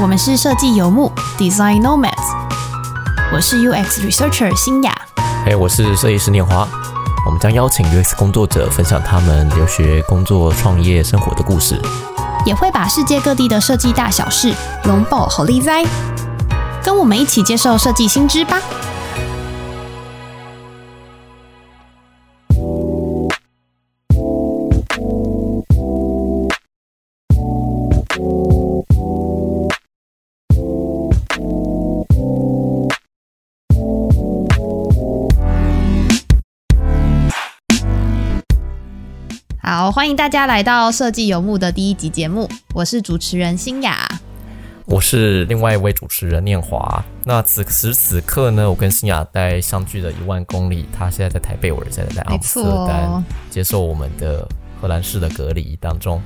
我们是设计游牧 Design Nomads，我是 UX Researcher 新雅。嘿，我是设计师念华。我们将邀请 UX 工作者分享他们留学、工作、创业、生活的故事，也会把世界各地的设计大小事龙爆好利哉，跟我们一起接受设计新知吧。欢迎大家来到设计游牧的第一集节目，我是主持人新雅，我是另外一位主持人念华。那此时此刻呢，我跟新雅在相距了一万公里，他现在在台北，我现在在阿姆斯特丹接受我们的荷兰式的隔离当中。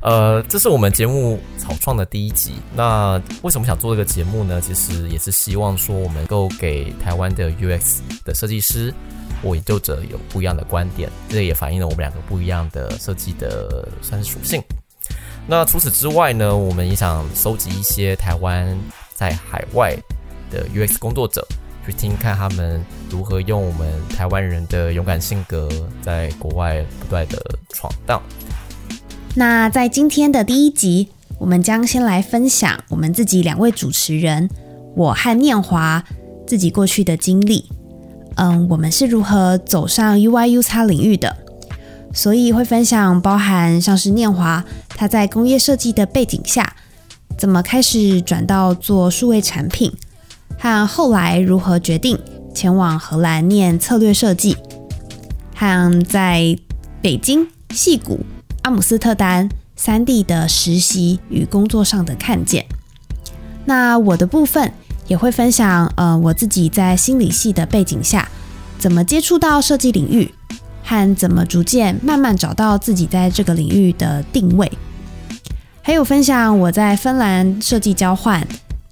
呃，这是我们节目草创的第一集。那为什么想做这个节目呢？其实也是希望说，我们能够给台湾的 UX 的设计师。我研究者有不一样的观点，这也反映了我们两个不一样的设计的算是属性。那除此之外呢，我们也想收集一些台湾在海外的 UX 工作者，去听看他们如何用我们台湾人的勇敢性格，在国外不断的闯荡。那在今天的第一集，我们将先来分享我们自己两位主持人，我和念华自己过去的经历。嗯，我们是如何走上 UIU 叉领域的？所以会分享包含像是念华他在工业设计的背景下，怎么开始转到做数位产品，和后来如何决定前往荷兰念策略设计，和在北京、戏谷、阿姆斯特丹三地的实习与工作上的看见。那我的部分。也会分享，呃，我自己在心理系的背景下，怎么接触到设计领域，和怎么逐渐慢慢找到自己在这个领域的定位。还有分享我在芬兰设计交换、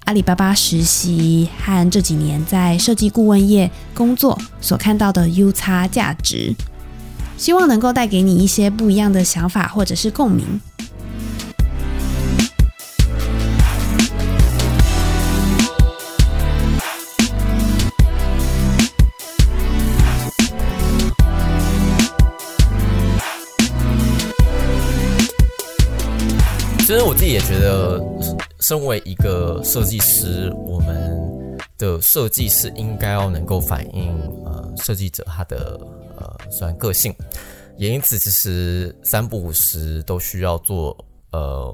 阿里巴巴实习和这几年在设计顾问业工作所看到的 U 差价值，希望能够带给你一些不一样的想法或者是共鸣。也觉得，身为一个设计师，我们的设计是应该要能够反映呃设计者他的呃虽然个性，也因此其实三不五时都需要做呃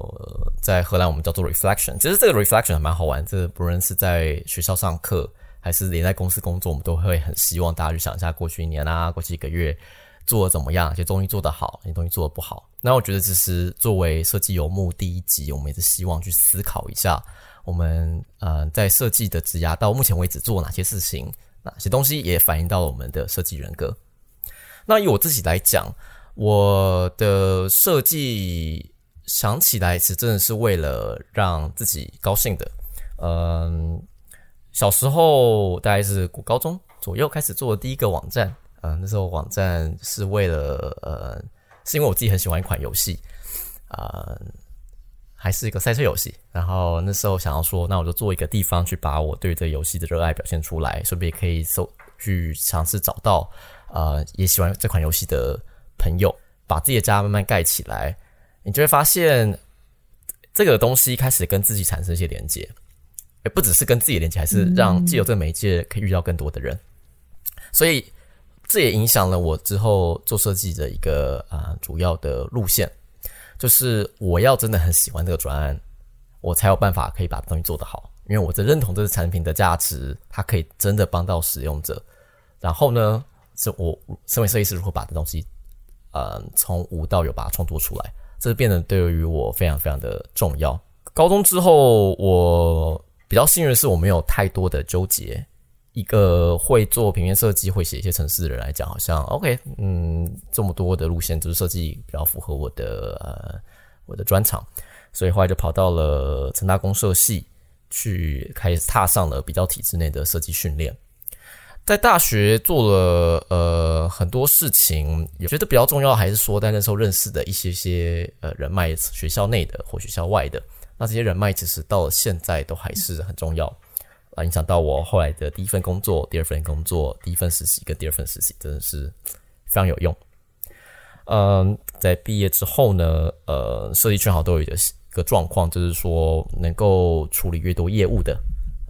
在荷兰我们叫做 reflection。其实这个 reflection 还蛮好玩，这不论是在学校上课，还是连在公司工作，我们都会很希望大家去想一下过去一年啊，过去一个月。做的怎么样？有些东西做得好，有些东西做的不好。那我觉得，其实作为设计游牧第一集，我们也是希望去思考一下，我们呃在设计的职涯到目前为止做哪些事情，哪些东西也反映到了我们的设计人格。那以我自己来讲，我的设计想起来是真的是为了让自己高兴的。嗯，小时候大概是古高中左右开始做的第一个网站。嗯，那时候网站是为了呃，是因为我自己很喜欢一款游戏，啊，还是一个赛车游戏。然后那时候想要说，那我就做一个地方去把我对这游戏的热爱表现出来，顺便也可以搜去尝试找到呃也喜欢这款游戏的朋友，把自己的家慢慢盖起来，你就会发现这个东西开始跟自己产生一些连接，也不只是跟自己连接，还是让既有这个媒介可以遇到更多的人，所以。这也影响了我之后做设计的一个啊主要的路线，就是我要真的很喜欢这个专案，我才有办法可以把东西做得好。因为我在认同这个产品的价值，它可以真的帮到使用者。然后呢，是我身为设计师如何把这东西，呃，从无到有把它创作出来，这变得对于我非常非常的重要。高中之后，我比较幸运的是我没有太多的纠结。一个会做平面设计、会写一些程式的人来讲，好像 OK，嗯，这么多的路线就是设计比较符合我的呃我的专长，所以后来就跑到了成大公社系去，开始踏上了比较体制内的设计训练。在大学做了呃很多事情，也觉得比较重要，还是说在那时候认识的一些些呃人脉，学校内的或学校外的，那这些人脉其实到现在都还是很重要啊，影响到我后来的第一份工作、第二份工作、第一份实习跟第二份实习，真的是非常有用。嗯，在毕业之后呢，呃，设计圈好都有一个一个状况，就是说能够处理越多业务的，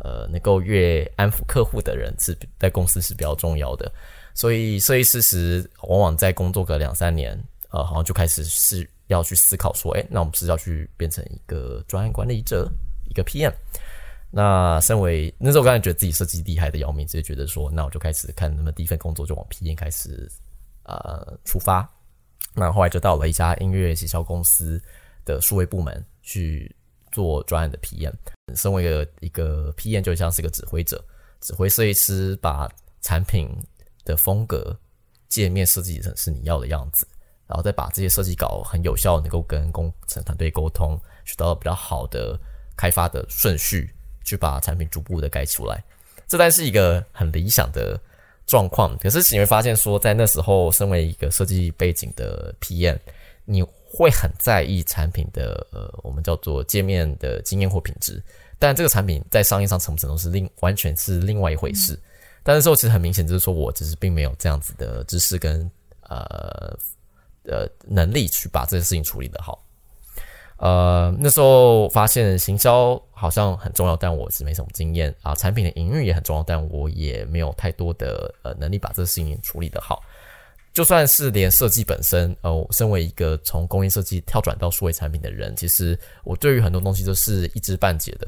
呃，能够越安抚客户的人是在公司是比较重要的。所以设计师时往往在工作个两三年，呃，好像就开始是要去思考说，哎，那我们是要去变成一个专案管理者，一个 PM。那身为那时候，我刚才觉得自己设计厉害的要命，直接觉得说，那我就开始看，那么第一份工作就往 PM 开始呃出发。那后来就到了一家音乐营销公司的数位部门去做专案的 PM。身为一个一个 PM，就像是一个指挥者，指挥设计师把产品。的风格界面设计成是你要的样子，然后再把这些设计稿很有效，能够跟工程团队沟通，取得比较好的开发的顺序，去把产品逐步的改出来。这然是一个很理想的状况。可是你会发现说，在那时候，身为一个设计背景的 PM，你会很在意产品的呃，我们叫做界面的经验或品质，但这个产品在商业上成不成功是另完全是另外一回事。但是说，其实很明显，就是说我其实并没有这样子的知识跟呃呃能力去把这件事情处理的好。呃，那时候发现行销好像很重要，但我是没什么经验啊。产品的营运也很重要，但我也没有太多的呃能力把这个事情处理的好。就算是连设计本身，呃，身为一个从工业设计跳转到数位产品的人，其实我对于很多东西都是一知半解的。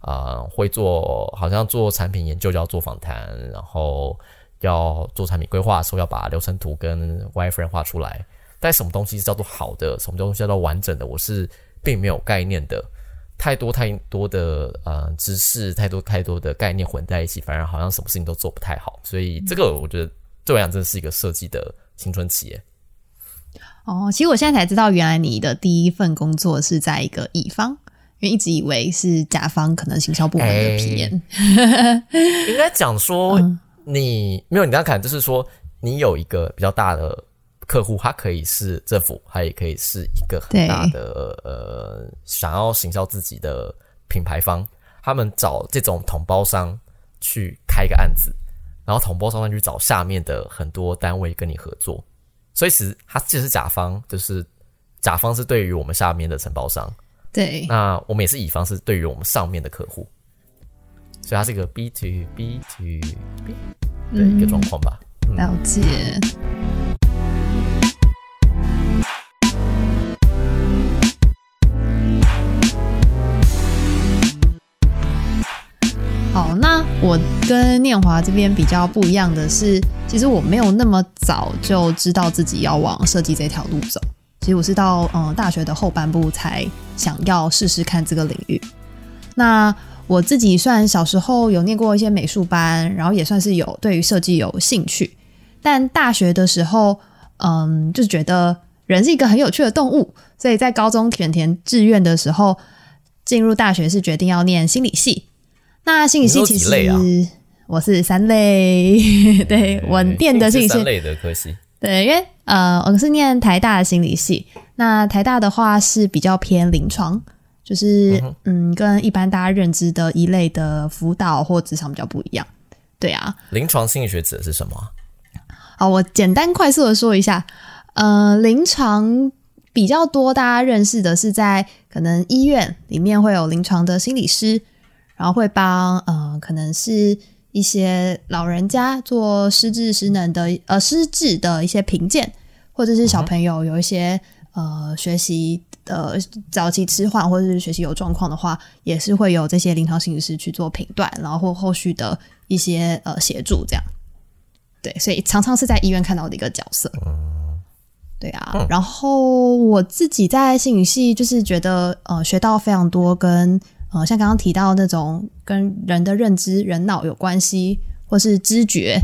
啊，会做好像做产品研究就要做访谈，然后要做产品规划的时候要把流程图跟 wireframe 画出来。但什么东西叫做好的，什么东西叫做完整的，我是并没有概念的。太多太多的呃知识，太多太多的概念混在一起，反而好像什么事情都做不太好。所以这个我觉得对我讲真的是一个设计的青春期。耶。哦，其实我现在才知道，原来你的第一份工作是在一个乙方。因为一直以为是甲方，可能行销部门的皮炎。应该讲说，你没有你刚看，就是说你有一个比较大的客户，他可以是政府，他也可以是一个很大的呃，想要行销自己的品牌方，他们找这种统包商去开一个案子，然后统包商去找下面的很多单位跟你合作，所以其实他既是甲方，就是甲方是对于我们下面的承包商。对，那我们也是乙方，是对于我们上面的客户，所以它是一个 B to B to B 的一个状况吧。了解。好，那我跟念华这边比较不一样的是，其实我没有那么早就知道自己要往设计这条路走。其实我是到嗯大学的后半部才想要试试看这个领域。那我自己算小时候有念过一些美术班，然后也算是有对于设计有兴趣。但大学的时候，嗯，就觉得人是一个很有趣的动物，所以在高中选填志愿的时候，进入大学是决定要念心理系。那心理系其实我是三类，对，稳定的心理系三类的科系。对，因为呃，我是念台大的心理系，那台大的话是比较偏临床，就是嗯，跟一般大家认知的一类的辅导或职场比较不一样。对啊，临床心理学指的是什么？好，我简单快速的说一下，呃，临床比较多大家认识的是在可能医院里面会有临床的心理师，然后会帮呃，可能是。一些老人家做失智失能的呃失智的一些评鉴，或者是小朋友有一些呃学习的早期迟缓或者是学习有状况的话，也是会有这些临床心理师去做评断，然后或后续的一些呃协助这样。对，所以常常是在医院看到的一个角色。对啊，然后我自己在心理系就是觉得呃学到非常多跟。呃，像刚刚提到那种跟人的认知、人脑有关系，或是知觉，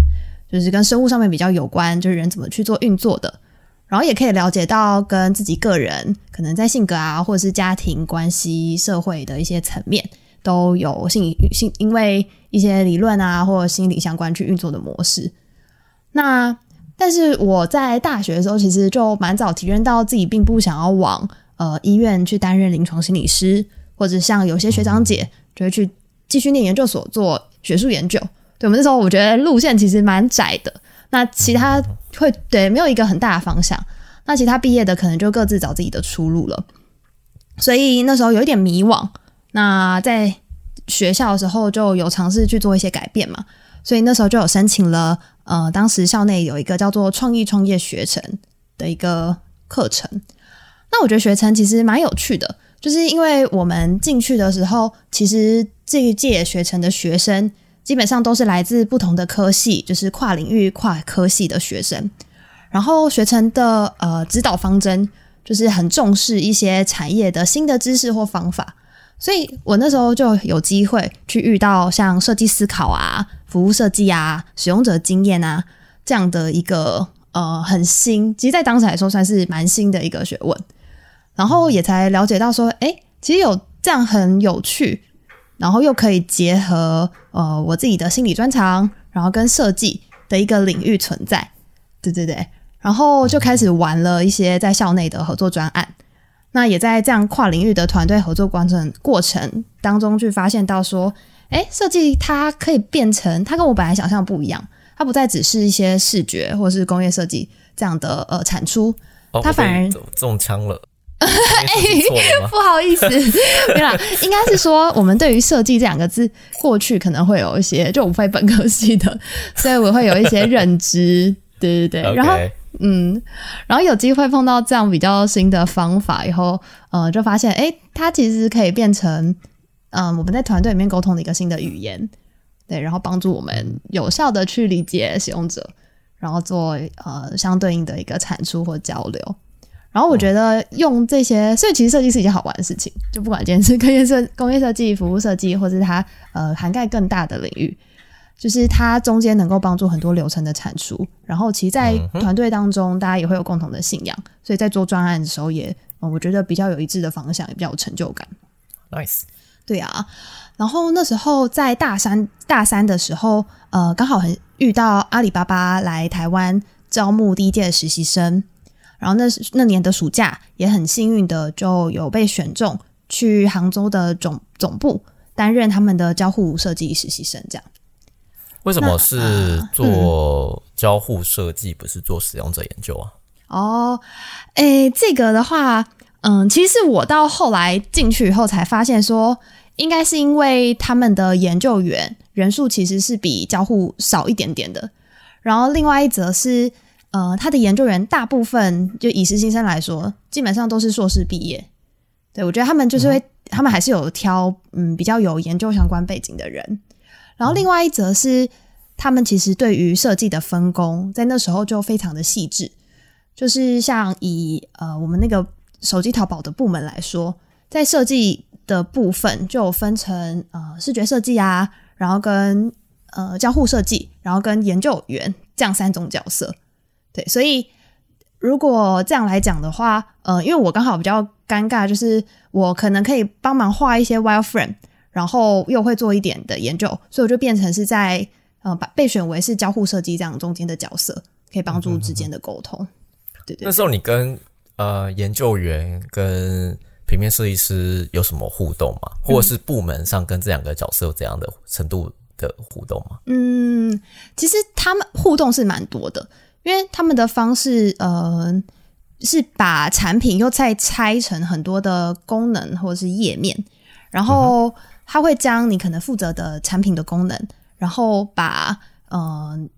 就是跟生物上面比较有关，就是人怎么去做运作的。然后也可以了解到跟自己个人可能在性格啊，或者是家庭关系、社会的一些层面都有性性，因为一些理论啊或者心理相关去运作的模式。那但是我在大学的时候，其实就蛮早体认到自己并不想要往呃医院去担任临床心理师。或者像有些学长姐就会去继续念研究所做学术研究。对我们那时候，我觉得路线其实蛮窄的。那其他会对没有一个很大的方向。那其他毕业的可能就各自找自己的出路了。所以那时候有一点迷惘。那在学校的时候就有尝试去做一些改变嘛。所以那时候就有申请了，呃，当时校内有一个叫做创意创业学程的一个课程。那我觉得学程其实蛮有趣的，就是因为我们进去的时候，其实这一届学成的学生基本上都是来自不同的科系，就是跨领域、跨科系的学生。然后学成的呃指导方针就是很重视一些产业的新的知识或方法，所以我那时候就有机会去遇到像设计思考啊。服务设计啊，使用者经验啊，这样的一个呃很新，其实，在当时来说算是蛮新的一个学问。然后也才了解到说，哎，其实有这样很有趣，然后又可以结合呃我自己的心理专长，然后跟设计的一个领域存在。对对对，然后就开始玩了一些在校内的合作专案。那也在这样跨领域的团队合作过程过程当中，去发现到说。哎，设计它可以变成，它跟我本来想象不一样，它不再只是一些视觉或是工业设计这样的呃产出，它反而中枪了。哎，不好意思，没啦，应该是说我们对于设计这两个字，过去可能会有一些，就我非本科系的，所以我会有一些认知，对对对，然后嗯，然后有机会碰到这样比较新的方法以后，呃，就发现哎，它其实可以变成。嗯，我们在团队里面沟通的一个新的语言，对，然后帮助我们有效的去理解使用者，然后做呃相对应的一个产出或交流。然后我觉得用这些，所以其实设计是一件好玩的事情，就不管今天是 工业设、工业设计、服务设计，或是它呃涵盖更大的领域，就是它中间能够帮助很多流程的产出。然后其实，在团队当中，大家也会有共同的信仰，所以在做专案的时候，也我觉得比较有一致的方向，也比较有成就感。Nice。对啊，然后那时候在大三大三的时候，呃，刚好很遇到阿里巴巴来台湾招募第一届的实习生，然后那那年的暑假也很幸运的就有被选中去杭州的总总部担任他们的交互设计实习生。这样，为什么是做交互设计，不是做使用者研究啊？哦，诶，这个的话。嗯，其实我到后来进去以后才发现，说应该是因为他们的研究员人数其实是比交互少一点点的。然后另外一则是，呃，他的研究员大部分就以实习生来说，基本上都是硕士毕业。对我觉得他们就是会，他们还是有挑嗯比较有研究相关背景的人。然后另外一则是，他们其实对于设计的分工，在那时候就非常的细致，就是像以呃我们那个。手机淘宝的部门来说，在设计的部分就分成呃视觉设计啊，然后跟呃交互设计，然后跟研究员这样三种角色。对，所以如果这样来讲的话，呃，因为我刚好比较尴尬，就是我可能可以帮忙画一些 wireframe，然后又会做一点的研究，所以我就变成是在呃把被选为是交互设计这样中间的角色，可以帮助之间的沟通。对对，那时候你跟。呃，研究员跟平面设计师有什么互动吗？或者是部门上跟这两个角色有怎样的程度的互动吗？嗯，其实他们互动是蛮多的，因为他们的方式，呃，是把产品又再拆成很多的功能或者是页面，然后他会将你可能负责的产品的功能，然后把嗯。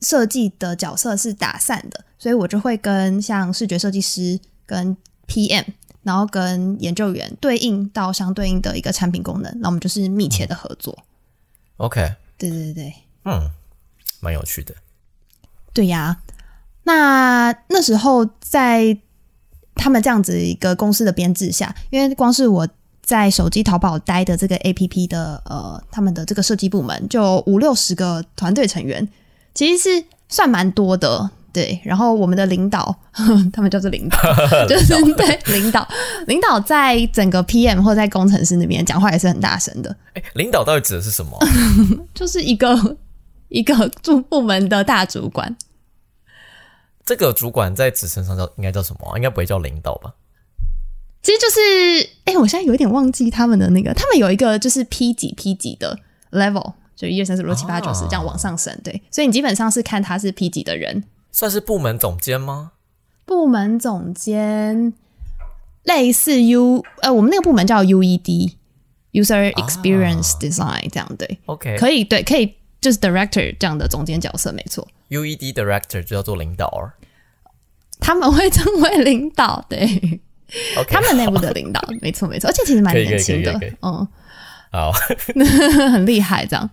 设计的角色是打散的，所以我就会跟像视觉设计师、跟 PM，然后跟研究员对应到相对应的一个产品功能，那我们就是密切的合作。OK，对对对嗯，蛮有趣的。对呀，那那时候在他们这样子一个公司的编制下，因为光是我在手机淘宝待的这个 APP 的呃，他们的这个设计部门就五六十个团队成员。其实是算蛮多的，对。然后我们的领导，他们叫做领导，就是对领导，领导在整个 PM 或在工程师那边讲话也是很大声的。哎，领导到底指的是什么？就是一个一个住部门的大主管。这个主管在职称上叫应该叫什么？应该不会叫领导吧？其实就是，哎、我现在有一点忘记他们的那个，他们有一个就是 P 几 P 几的 level，就一二三四五六七八九十哦这样往上升，对，所以你基本上是看他是 P 几的人，算是部门总监吗？部门总监类似 U，呃，我们那个部门叫 UED。User Experience Design 这样对，OK，可以对，可以就是 Director 这样的总监角色，没错。UED Director 就叫做领导。他们会称为领导，对他们内部的领导，没错没错，而且其实蛮年轻的嗯，好，很厉害这样。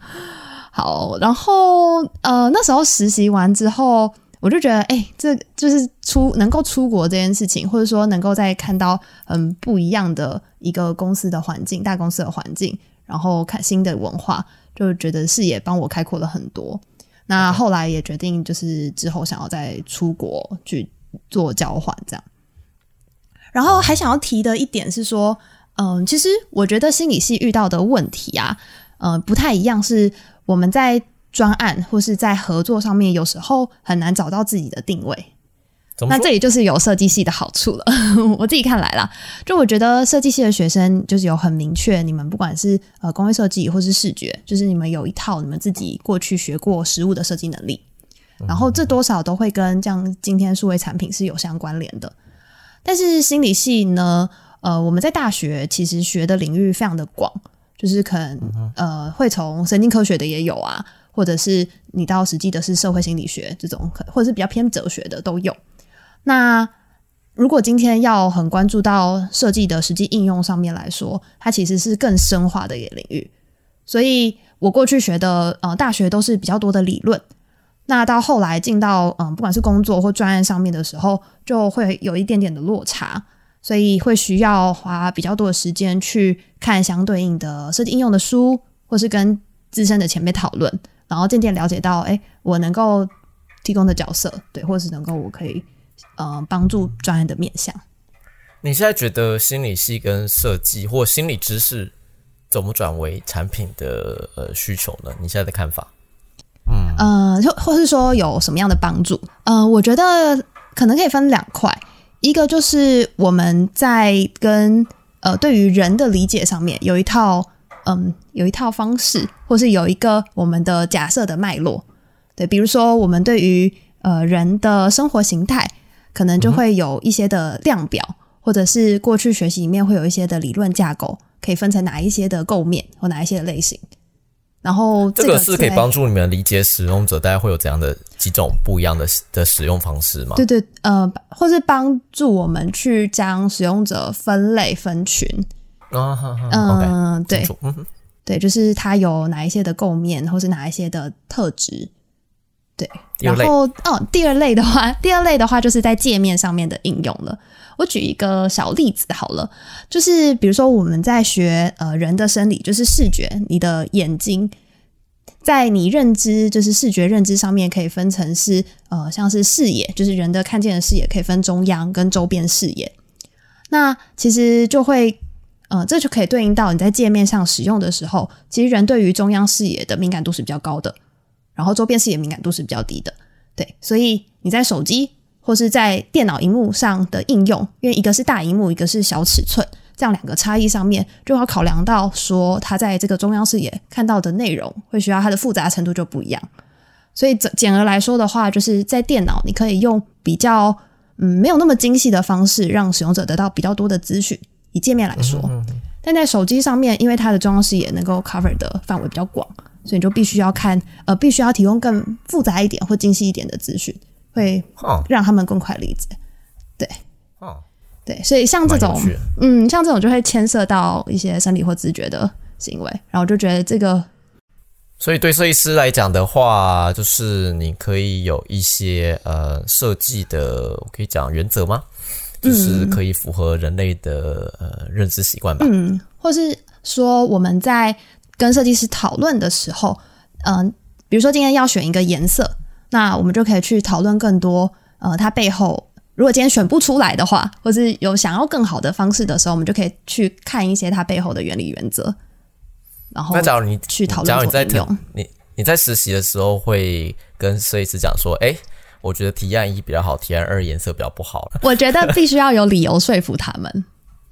好，然后呃那时候实习完之后，我就觉得，哎、这就是出能够出国这件事情，或者说能够再看到很不一样的一个公司的环境，大公司的环境，然后看新的文化，就觉得视野帮我开阔了很多。那后来也决定，就是之后想要再出国去做交换，这样。然后还想要提的一点是说，嗯，其实我觉得心理系遇到的问题啊，嗯，不太一样，是我们在专案或是在合作上面，有时候很难找到自己的定位。那这里就是有设计系的好处了。我自己看来啦，就我觉得设计系的学生就是有很明确，你们不管是呃工业设计或是视觉，就是你们有一套你们自己过去学过实物的设计能力，然后这多少都会跟这样今天数位产品是有相关联的。但是心理系呢，呃，我们在大学其实学的领域非常的广，就是可能呃会从神经科学的也有啊，或者是你到实际的是社会心理学这种，可或者是比较偏哲学的都有。那如果今天要很关注到设计的实际应用上面来说，它其实是更深化的一个领域。所以我过去学的呃大学都是比较多的理论，那到后来进到嗯、不管是工作或专案上面的时候，就会有一点点的落差，所以会需要花比较多的时间去看相对应的设计应用的书，或是跟资深的前辈讨论，然后渐渐了解到，哎，我能够提供的角色，对，或是能够我可以呃帮助专业的面向。你现在觉得心理系跟设计或心理知识怎么转为产品的呃需求呢？你现在的看法？嗯呃，就或是说有什么样的帮助？呃，我觉得可能可以分两块，一个就是我们在跟呃对于人的理解上面有一套嗯有一套方式，或是有一个我们的假设的脉络。对，比如说我们对于呃人的生活形态，可能就会有一些的量表，或者是过去学习里面会有一些的理论架构，可以分成哪一些的构面或哪一些的类型。然后个这个是可以帮助你们理解使用者大概会有怎样的几种不一样的的使用方式吗？对对，呃，或是帮助我们去将使用者分类分群。啊哈哈嗯、，OK，对对，就是它有哪一些的构面，或是哪一些的特质。对，然后哦，第二类的话，第二类的话就是在界面上面的应用了。我举一个小例子好了，就是比如说我们在学呃人的生理，就是视觉，你的眼睛在你认知就是视觉认知上面可以分成是呃像是视野，就是人的看见的视野可以分中央跟周边视野。那其实就会呃这就可以对应到你在界面上使用的时候，其实人对于中央视野的敏感度是比较高的，然后周边视野敏感度是比较低的。对，所以你在手机或是在电脑荧幕上的应用，因为一个是大荧幕，一个是小尺寸，这样两个差异上面就要考量到说，它在这个中央视野看到的内容会需要它的复杂程度就不一样。所以简简而来说的话，就是在电脑你可以用比较嗯没有那么精细的方式，让使用者得到比较多的资讯。以界面来说，但在手机上面，因为它的中央视野能够 cover 的范围比较广，所以你就必须要看呃，必须要提供更复杂一点或精细一点的资讯，会哦让他们更快理解。对哦，对，所以像这种嗯，像这种就会牵涉到一些生理或直觉的行为，然后就觉得这个所以对设计师来讲的话，就是你可以有一些呃设计的，我可以讲原则吗？就是可以符合人类的呃认知习惯吧。嗯，或是说我们在跟设计师讨论的时候，嗯、比如说今天要选一个颜色，那我们就可以去讨论更多，呃，它背后如果今天选不出来的话，或是有想要更好的方式的时候，我们就可以去看一些它背后的原理原则，然后那假如你去讨论假如你在。你你在实习的时候会跟设计师讲说，哎、我觉得提案一比较好，提案二颜色比较不好。我觉得必须要有理由说服他们。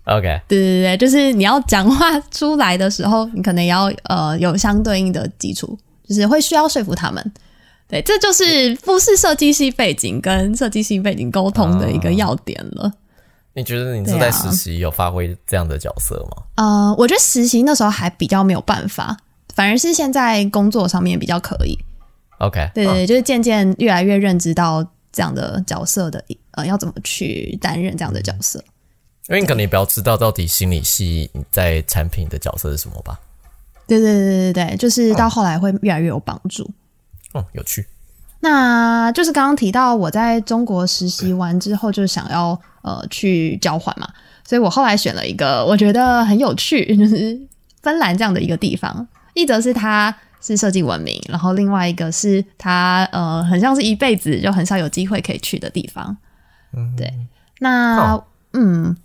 OK，对对对，就是你要讲话出来的时候，你可能要呃有相对应的基础，就是会需要说服他们。对，这就是不是设计系背景跟设计系背景沟通的一个要点了。你觉得你是在实习有发挥这样的角色吗？呃，我觉得实习那时候还比较没有办法，反而是现在工作上面比较可以。OK，对对，就是渐渐越来越认知到这样的角色的呃，要怎么去担任这样的角色。因为你可能也比较知道到底心理系在产品的角色是什么吧？对对对对对，就是到后来会越来越有帮助。哦，有趣。那就是刚刚提到我在中国实习完之后，就想要呃去交换嘛，所以我后来选了一个我觉得很有趣，就是芬兰这样的一个地方。一则是它是设计文明，然后另外一个是它呃很像是一辈子就很少有机会可以去的地方。嗯，对。那哦嗯，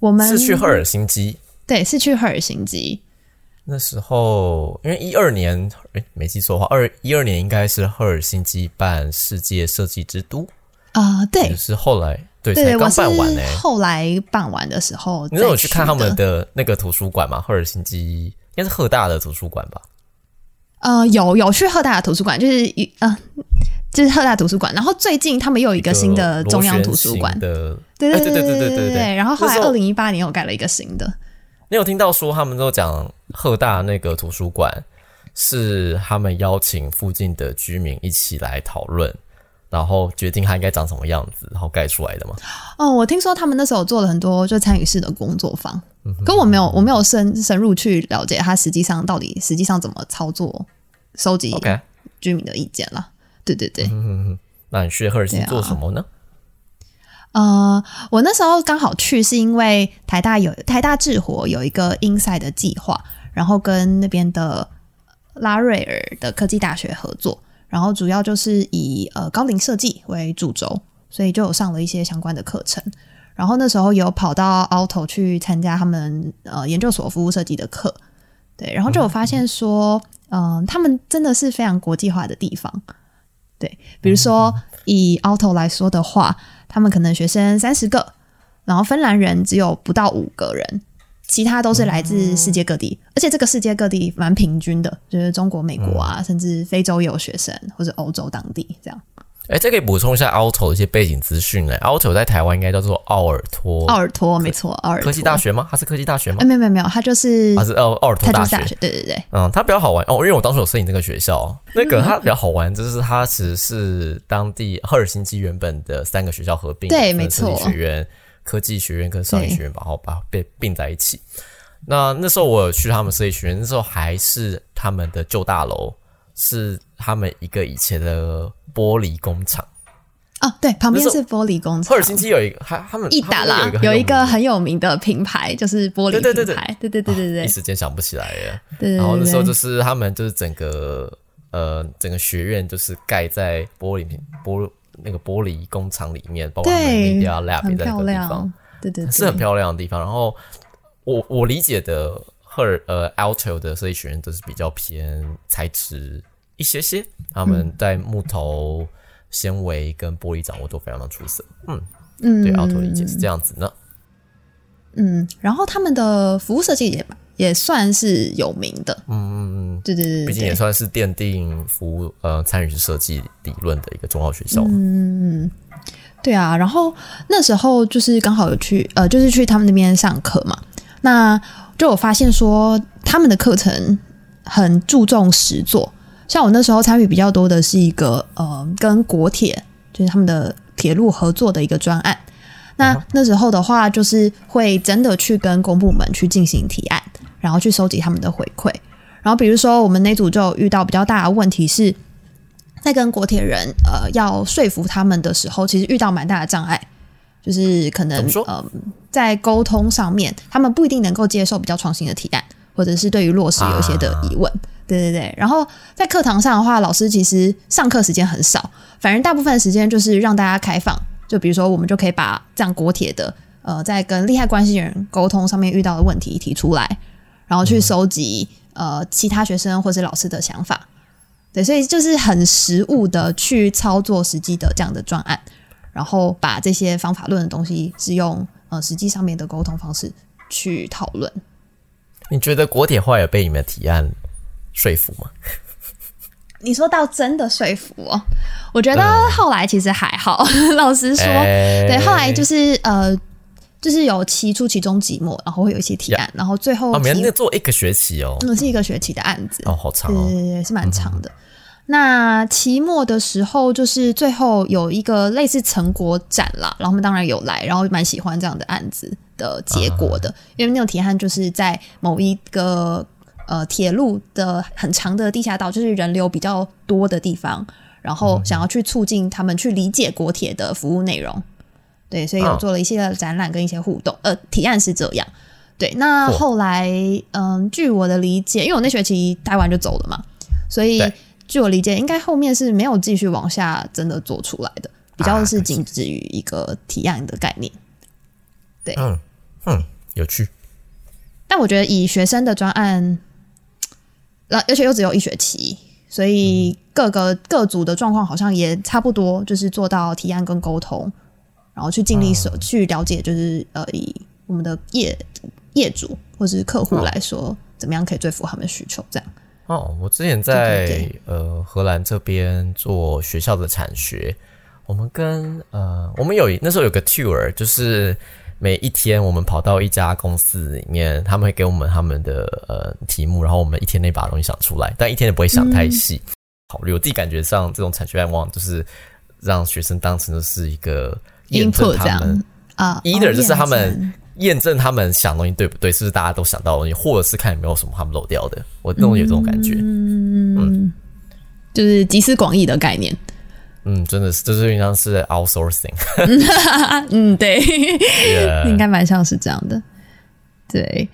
我们是去赫尔辛基。对，是去赫尔辛基。那时候，因为一二年，哎，没记错的话，二一二年应该是赫尔辛基办世界设计之都啊、对也是后来对才刚办完呢、后来办完的时候再去的，你有去看他们的那个图书馆吗？赫尔辛基应该是赫大的图书馆吧？呃，有有去赫大的图书馆，就是一呃，就是赫大图书馆。然后最近他们又有一个新的中央图书馆，的，对对哎对对对对对对。然后后来二零一八年又盖了一个新的，你有听到说他们都讲赫大那个图书馆是他们邀请附近的居民一起来讨论，然后决定它应该长什么样子，然后盖出来的吗？哦，我听说他们那时候做了很多就参与式的工作坊，可我没有我没有深深入去了解它实际上到底实际上怎么操作收集居民的意见啦。对对对，那你去赫尔辛基对啊做什么呢？呃，我那时候刚好去，是因为台大有台大智活有一个 Inside 的计划，然后跟那边的拉瑞尔的科技大学合作，然后主要就是以呃高龄设计为主轴，所以就有上了一些相关的课程。然后那时候有跑到 Auto 去参加他们呃研究所服务设计的课，对，然后就有发现说，嗯、他们真的是非常国际化的地方。对，比如说以 Auto 来说的话，他们可能学生三十个，然后芬兰人只有不到五个人，其他都是来自世界各地，而且这个世界各地蛮平均的，就是中国、美国啊，甚至非洲也有学生，或者欧洲当地这样。哎，这可以补充一下 Auto 的一些背景资讯嘞。Auto 在台湾应该叫做奥尔托奥尔托，没错，奥尔托科技大。学吗？它是科技大学吗哎，？没有没有没有，它就是它是奥奥尔托大学对对对，嗯，它比较好玩哦，因为我当时有摄影这个学校，那个它比较好玩，就是它其实是当地赫尔辛基原本的三个学校合并，分对没错学院、科技学院跟商业学院，然后把它被并在一起。那那时候我有去他们设计学院，那时候还是他们的旧大楼，是他们一个以前的玻璃工厂。哦，对，旁边是玻璃工厂赫尔。辛基有一个，他他们意达啦有一个很很有名的品牌，就是玻璃对对对对品牌，对对对对对一时间想不起来了。对。然后那时候就是他们就是整个呃整个学院就是盖在玻璃品玻那个玻璃工厂里面，包括 Media Lab 在那个地漂亮方，，对对对，是很漂亮的地方。然后我我理解的赫尔呃 Alto 的设计学院都是比较偏材质一些些，他们在木头。纤维跟玻璃掌握都非常的出色，嗯，嗯，对，Alto 理解是这样子呢。嗯，然后他们的服务设计也也算是有名的，嗯嗯嗯，对对对，毕竟也算是奠定服务呃参与式设计理论的一个重要学校。嗯对啊。然后那时候就是刚好有去呃，就是去他们那边上课嘛，那就我发现说他们的课程很注重实作，像我那时候参与比较多的是一个呃跟国铁就是他们的铁路合作的一个专案。那那时候的话，就是会真的去跟公部门去进行提案，然后去收集他们的回馈。然后比如说，我们那组就遇到比较大的问题是，在跟国铁人呃要说服他们的时候，其实遇到蛮大的障碍，就是可能呃在沟通上面，他们不一定能够接受比较创新的提案，或者是对于落实有一些的疑问。对对对，然后在课堂上的话，老师其实上课时间很少，反正大部分时间就是让大家开放。就比如说，我们就可以把这样国铁的呃，在跟利害关系人沟通上面遇到的问题提出来，然后去收集呃其他学生或者老师的想法。对，所以就是很实务的去操作实际的这样的专案，然后把这些方法论的东西是用呃实际上面的沟通方式去讨论。你觉得国铁后来有被你们提案说服吗？你说到真的说服哦，我觉得后来其实还好。老实说，对，后来就是呃，就是有期初、期中、期末，然后会有一些提案，然后最后哦，每那做一个学期哦，那是一个学期的案子哦，好长哦，对对对，是蛮长的。那期末的时候，就是最后有一个类似成果展啦，然后我们当然有来，然后蛮喜欢这样的案子的结果的，因为那种提案就是在某一个。呃，铁路的很长的地下道，就是人流比较多的地方，然后想要去促进他们去理解国铁的服务内容，对，所以有做了一系列展览跟一些互动。呃，提案是这样，对。那后来，嗯，据我的理解，因为我那学期待完就走了嘛，所以据我理解，应该后面是没有继续往下真的做出来的，比较是仅止于一个提案的概念。对，嗯嗯，有趣。但我觉得以学生的专案。那而且又只有一学期，所以各个各组的状况好像也差不多，就是做到提案跟沟通，然后去尽力手去了解，就是呃，以我们的业业主或是客户来说，怎么样可以最符合他们的需求？这样。哦，我之前在呃荷兰这边做学校的产学，我们跟呃我们有那时候有个 tour，就是。每一天，我们跑到一家公司里面，他们会给我们他们的呃题目，然后我们一天内把东西想出来，但一天也不会想太细。考虑我自己感觉上，这种产学愿望就是让学生当成的是一个验证他们啊，either 就是他们验证他们想东西对不对，是不是大家都想到东西，或者是看有没有什么他们漏掉的。我那种有这种感觉，嗯，就是集思广益的概念。嗯，真的是，这是像是 outsourcing。嗯，对，应该蛮像是这样的。对，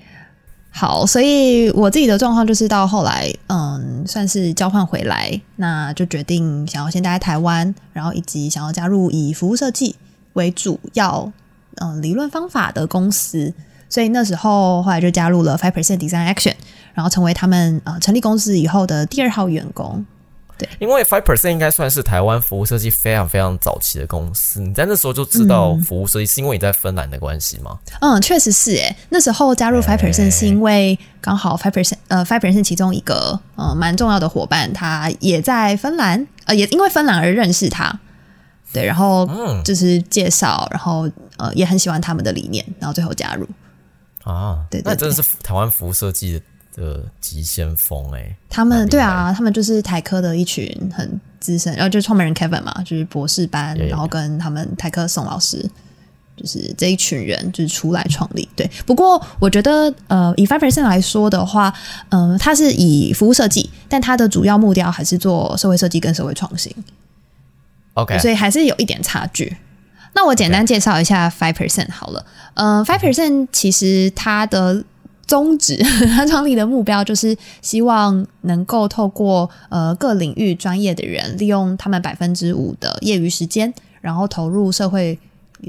好，所以我自己的状况就是到后来，嗯，算是交换回来，那就决定想要先待在台湾，然后以及想要加入以服务设计为主要，嗯，理论方法的公司。所以那时候后来就加入了 Five Percent Design Action，然后成为他们呃成立公司以后的第二号员工。对，因为 Five Percent 应该算是台湾服务设计非常非常早期的公司。你在那时候就知道服务设计，是因为你在芬兰的关系吗？嗯，确实是诶。那时候加入 Five Percent 是因为刚好 Five Percent 呃 Five Percent 其中一个呃蛮重要的伙伴，他也在芬兰，呃也因为芬兰而认识他。对，然后就是介绍，然后呃也很喜欢他们的理念，然后最后加入。啊，对，那真的是台湾服务设计的。的急先锋哎，他们对啊，他们就是台科的一群很资深，然后就是创办人 Kevin 嘛，就是博士班，然后跟他们台科宋老师，就是这一群人就是出来创立。对，不过我觉得呃，以 Five Percent 来说的话，嗯，它是以服务设计，但它的主要目标还是做社会设计跟社会创新。OK，所以还是有一点差距。那我简单介绍一下 Five Percent 好了，嗯，Five Percent 其实它的。宗旨，他创立的目标就是希望能够透过呃各领域专业的人，利用他们百分之五的业余时间，然后投入社会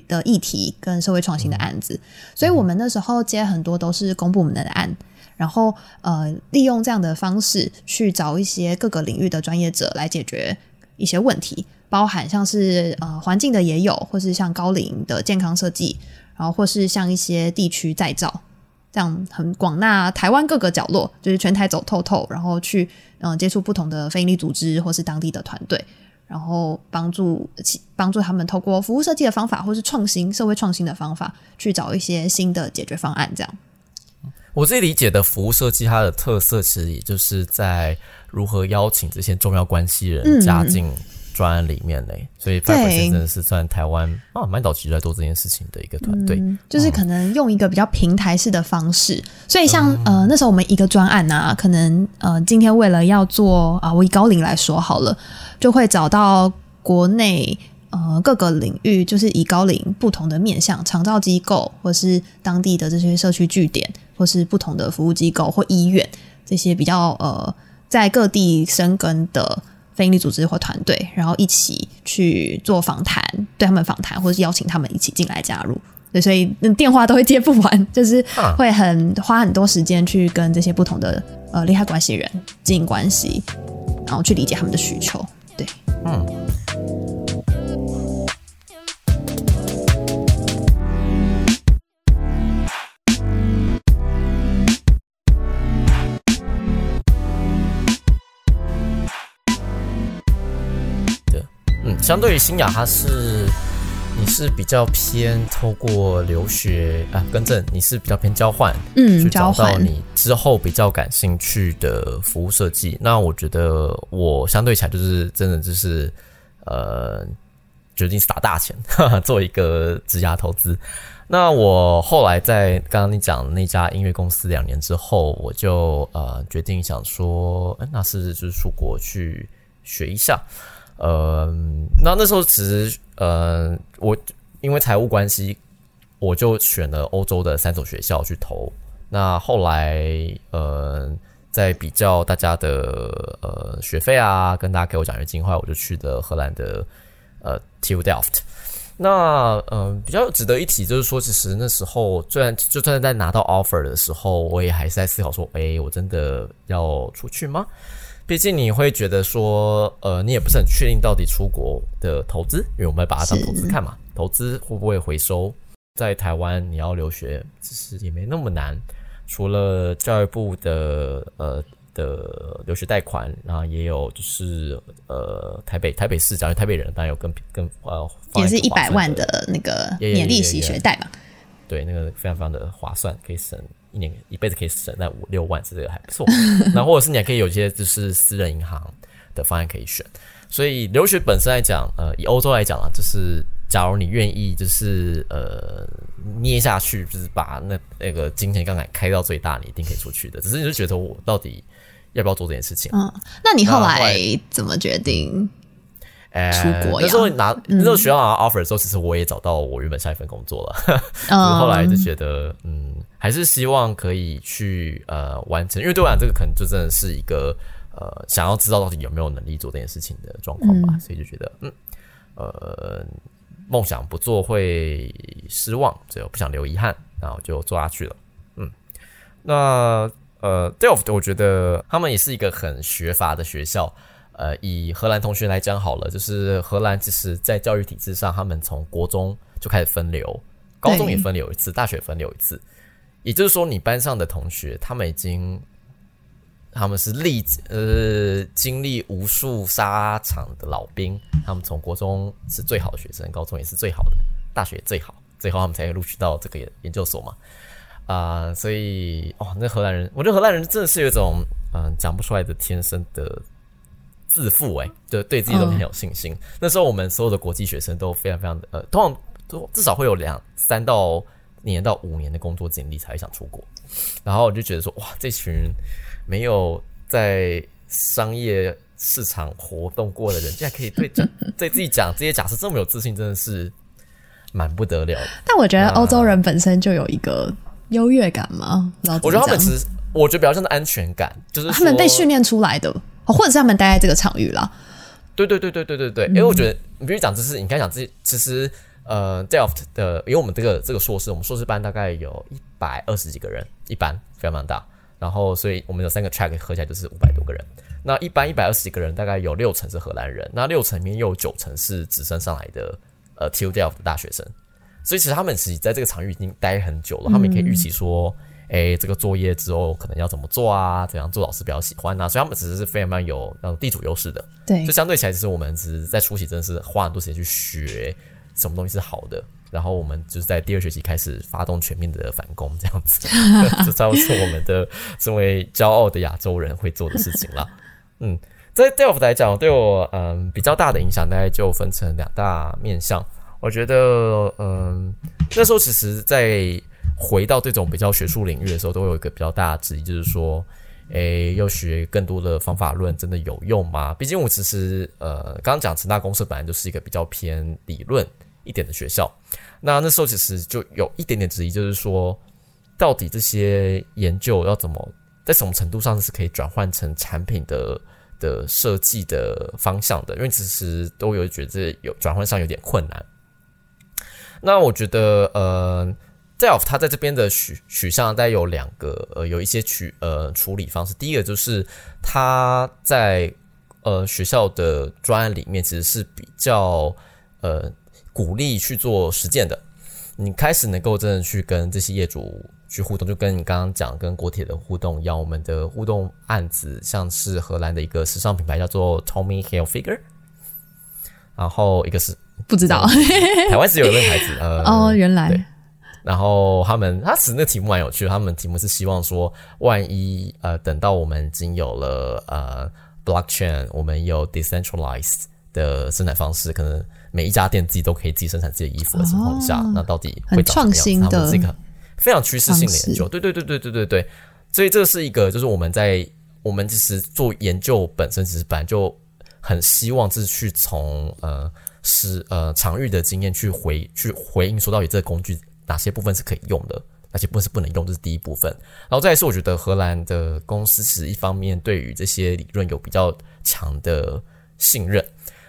的议题跟社会创新的案子。所以我们那时候接很多都是公部门的案，然后呃利用这样的方式去找一些各个领域的专业者来解决一些问题，包含像是呃环境的也有，或是像高龄的健康设计，然后或是像一些地区再造。这样很广纳台湾各个角落，就是全台走透透，然后去嗯接触不同的非营利组织或是当地的团队，然后帮助帮助他们透过服务设计的方法，或是创新社会创新的方法，去找一些新的解决方案。这样，我自己理解的服务设计，它的特色其实也就是在如何邀请这些重要关系人加进。专案里面嘞，所以 Five Percent 真的是算台湾啊蛮早期在做这件事情的一个团队，就是可能用一个比较平台式的方式。所以像呃那时候我们一个专案啊，可能呃今天为了要做啊，我以高龄来说好了，就会找到国内呃各个领域，就是以高龄不同的面向，长照机构或是当地的这些社区据点，或是不同的服务机构或医院这些比较呃在各地生根的。非营利组织或团队，然后一起去做访谈，对他们访谈，或者是邀请他们一起进来加入。对，所以电话都会接不完，就是会很花很多时间去跟这些不同的呃利害关系人经营关系，然后去理解他们的需求。相对于新雅，它是你是比较偏透过留学啊，更正，你是比较偏交换，嗯，去找，到你之后比较感兴趣的服务设计。那我觉得我相对起来就是真的就是呃，决定是打大钱，哈哈，做一个职涯投资。那我后来在刚刚你讲的那家音乐公司两年之后，我就呃决定想说，哎那是不是就是出国去学一下？呃，那那时候其实呃，我因为财务关系，我就选了欧洲的三所学校去投。那后来呃，在比较大家的呃学费啊，跟大家给我奖学金后来，我就去的荷兰的呃 TU Delft。那嗯、比较值得一提就是说，其实那时候虽然就算在拿到 offer 的时候，我也还是在思考说，诶，我真的要出去吗？毕竟你会觉得说，呃，你也不是很确定到底出国的投资，因为我们要把它当投资看嘛，投资会不会回收？在台湾你要留学，其实也没那么难，除了教育部的呃的留学贷款，然后也有就是呃台北台北市，假如台北人当然有更更呃也是一百万的那个也也年利息学贷嘛。对，那个非常非常的划算，可以省一年一辈子可以省那五六万，这个还不错。那或者是你还可以有一些就是私人银行的方案可以选。所以留学本身来讲，呃，以欧洲来讲啊，就是假如你愿意，就是呃捏下去，就是把那那个金钱杠杆开到最大，你一定可以出去的。只是你就觉得我到底要不要做这件事情？嗯，那你后来怎么决定？呃出国呀那时候拿那时候学校拿 offer 的时候，其实我也找到我原本下一份工作了。嗯，后来就觉得，嗯，还是希望可以去呃完成，因为对我来讲，这个可能就真的是一个呃想要知道到底有没有能力做这件事情的状况吧，所以就觉得，嗯，呃，梦想不做会失望，所以我不想留遗憾，然后就做下去了，嗯，那呃，Delft 我觉得他们也是一个很学法的学校。呃，以荷兰同学来讲好了，就是荷兰其实在教育体制上，他们从国中就开始分流，高中也分流一次，大学分流一次。也就是说，你班上的同学，他们已经他们是历呃经历无数沙场的老兵，他们从国中是最好的学生，高中也是最好的，大学最好，最后他们才录取到这个研究所嘛。啊、所以哦，那荷兰人，我觉得荷兰人真的是有一种嗯讲不出来的天生的自负哎、就对自己都很有信心。那时候我们所有的国际学生都非常非常的呃，通常都至少会有两三到年到五年的工作经历才会想出国。然后我就觉得说，哇，这群没有在商业市场活动过的人，竟然可以对讲对自己讲这些假设这么有自信，真的是蛮不得了的。但我觉得欧洲人本身就有一个优越感嘛，我觉得他们其实，我觉得比较像是安全感，就是他们被训练出来的，哦或者是他们待在这个场域啦。对对对对对对对，因为我觉得你必须讲，就是你刚才讲这些，其实呃，Delft 的，因为我们这个这个硕士，我们硕士班大概有一百二十几个人，一班非常非常大，然后所以我们有三个 track 合起来就是五百多个人。那一般一百二十几个人，大概有六成是荷兰人，那六成里面又有九成是直升上来的呃 TU Delft 的大学生，所以其实他们其实在这个场域已经待很久了，他们也可以预期说。诶，这个作业之后可能要怎么做啊？怎样做老师比较喜欢啊？所以他们只是非常非常有那种地主优势的。对就，相对起来，其实我们只是在初期真的是花很多时间去学什么东西是好的，然后我们就是在第二学期开始发动全面的反攻，这样子，这差不多是我们的身为骄傲的亚洲人会做的事情啦。嗯，在 Delft 来讲，对我嗯比较大的影响，大概就分成两大面向。我觉得嗯那时候其实，在回到这种比较学术领域的时候，都会有一个比较大的质疑，就是说。诶，要学更多的方法论，真的有用吗？毕竟我其实呃，刚刚讲成大公社本来就是一个比较偏理论一点的学校，那那时候其实就有一点点质疑，就是说，到底这些研究要怎么在什么程度上是可以转换成产品的的设计的方向的？因为其实都有觉得有转换上有点困难。那我觉得，呃 Delft 它在这边的取取向大概有两个，呃，有一些取呃处理方式。第一个就是它在呃学校的专案里面其实是比较呃鼓励去做实践的。你开始能够真的去跟这些业主去互动，就跟你刚刚讲跟国铁的互动一样。我们的互动案子像是荷兰的一个时尚品牌叫做 Tommy Hilfiger。然后一个是不知道，台湾是有那个牌子，呃，哦，原来对。然后他们，他其实那个题目蛮有趣的。他们题目是希望说，万一呃，等到我们已经有了呃，blockchain，我们有 decentralized 的生产方式，可能每一家店自己都可以自己生产自己的衣服的情况下，那到底会很创新的这个非常趋势性的研究。对对对对对对对。所以这是一个，就是我们在我们其实做研究本身，其实本来就很希望是去从呃是呃场域的经验去回去回应，说到底这个工具。哪些部分是可以用的，哪些部分是不能用，这是第一部分。然后再是，我觉得荷兰的公司其实一方面对于这些理论有比较强的信任，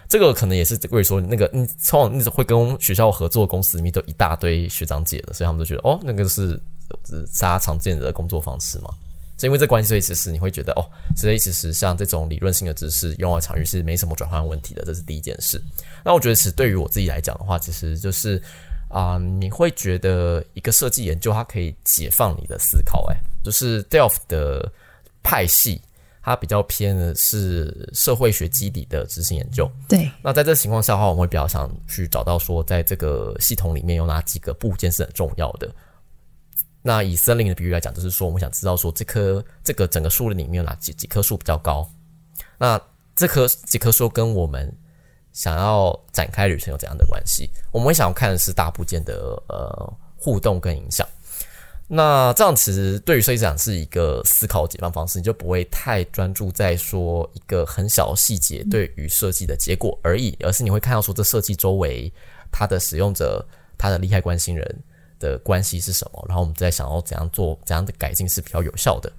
这个可能也是为说那个嗯，通常那种会跟学校合作公司里面都一大堆学长姐的，所以他们都觉得哦，那个是大家常见的工作方式嘛。所以因为这关系，所以其实你会觉得哦，所以其实像这种理论性的知识用到场域是没什么转换问题的，这是第一件事。那我觉得其实对于我自己来讲的话，其实就是。啊，你会觉得一个设计研究它可以解放你的思考，哎，就是 Delft 的派系，它比较偏的是社会学基底的执行研究。对，那在这情况下的话，我们会比较想去找到说，在这个系统里面有哪几个部件是很重要的。那以森林的比喻来讲，就是说我们想知道说，这棵这个整个树林里面有哪几几棵树比较高？那这棵几棵树跟我们。想要展开旅程有怎样的关系？我们会想要看的是大部件的呃互动跟影响。那这样其实对于设计讲是一个思考解放方式，你就不会太专注在说一个很小的细节对于设计的结果而已，而是你会看到说这设计周围它的使用者、它的利害关心人的关系是什么，然后我们再想要怎样做怎样的改进是比较有效的。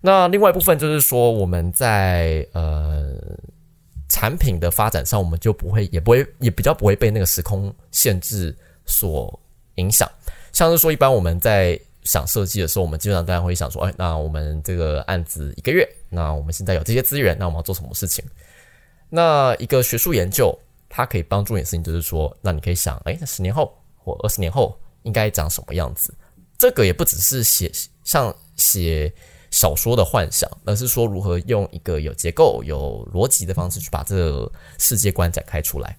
那另外一部分就是说我们在呃。产品的发展上，我们就不会，也不会，也比较不会被那个时空限制所影响。像是说，一般我们在想设计的时候，我们基本上大家会想说，哎，那我们这个案子一个月，那我们现在有这些资源，那我们要做什么事情？那一个学术研究，它可以帮助你的事情，就是说，那你可以想，哎，那十年后或二十年后应该长什么样子？这个也不只是写像写。小说的幻想，而是说如何用一个有结构、有逻辑的方式去把这个世界观展开出来。